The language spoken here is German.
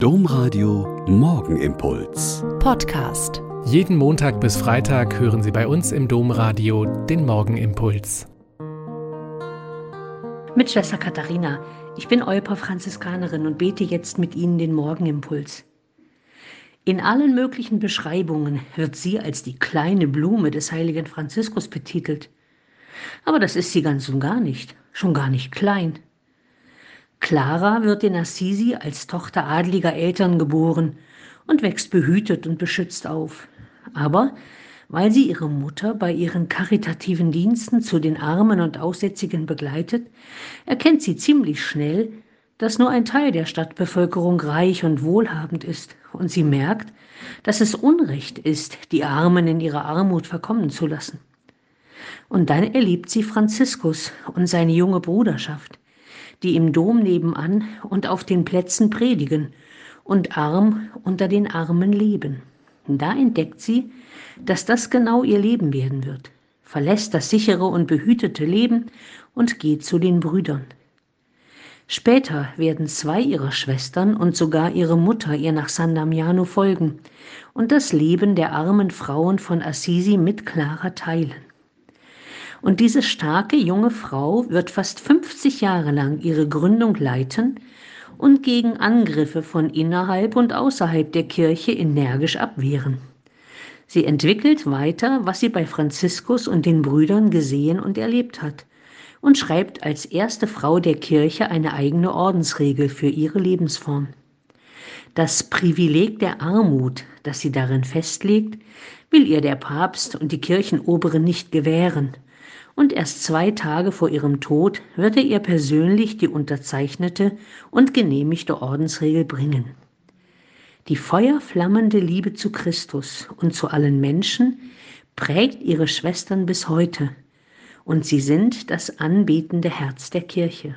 Domradio Morgenimpuls. Podcast. Jeden Montag bis Freitag hören Sie bei uns im Domradio den Morgenimpuls. Mit Schwester Katharina. Ich bin Euper Franziskanerin und bete jetzt mit Ihnen den Morgenimpuls. In allen möglichen Beschreibungen wird sie als die kleine Blume des heiligen Franziskus betitelt. Aber das ist sie ganz und gar nicht, schon gar nicht klein. Clara wird in Assisi als Tochter adliger Eltern geboren und wächst behütet und beschützt auf. Aber weil sie ihre Mutter bei ihren karitativen Diensten zu den Armen und Aussätzigen begleitet, erkennt sie ziemlich schnell, dass nur ein Teil der Stadtbevölkerung reich und wohlhabend ist, und sie merkt, dass es Unrecht ist, die Armen in ihrer Armut verkommen zu lassen. Und dann erlebt sie Franziskus und seine junge Bruderschaft, die im Dom nebenan und auf den Plätzen predigen und arm unter den Armen leben. Da entdeckt sie, dass das genau ihr Leben werden wird, verlässt das sichere und behütete Leben und geht zu den Brüdern. Später werden zwei ihrer Schwestern und sogar ihre Mutter ihr nach San Damiano folgen und das Leben der armen Frauen von Assisi mit Clara teilen. Und diese starke junge Frau wird fast 50 Jahre lang ihre Gründung leiten und gegen Angriffe von innerhalb und außerhalb der Kirche energisch abwehren. Sie entwickelt weiter, was sie bei Franziskus und den Brüdern gesehen und erlebt hat und schreibt als erste Frau der Kirche eine eigene Ordensregel für ihre Lebensform. Das Privileg der Armut, das sie darin festlegt, will ihr der Papst und die Kirchenoberen nicht gewähren, und erst zwei Tage vor ihrem Tod wird er ihr persönlich die unterzeichnete und genehmigte Ordensregel bringen. Die feuerflammende Liebe zu Christus und zu allen Menschen prägt ihre Schwestern bis heute, und sie sind das anbetende Herz der Kirche.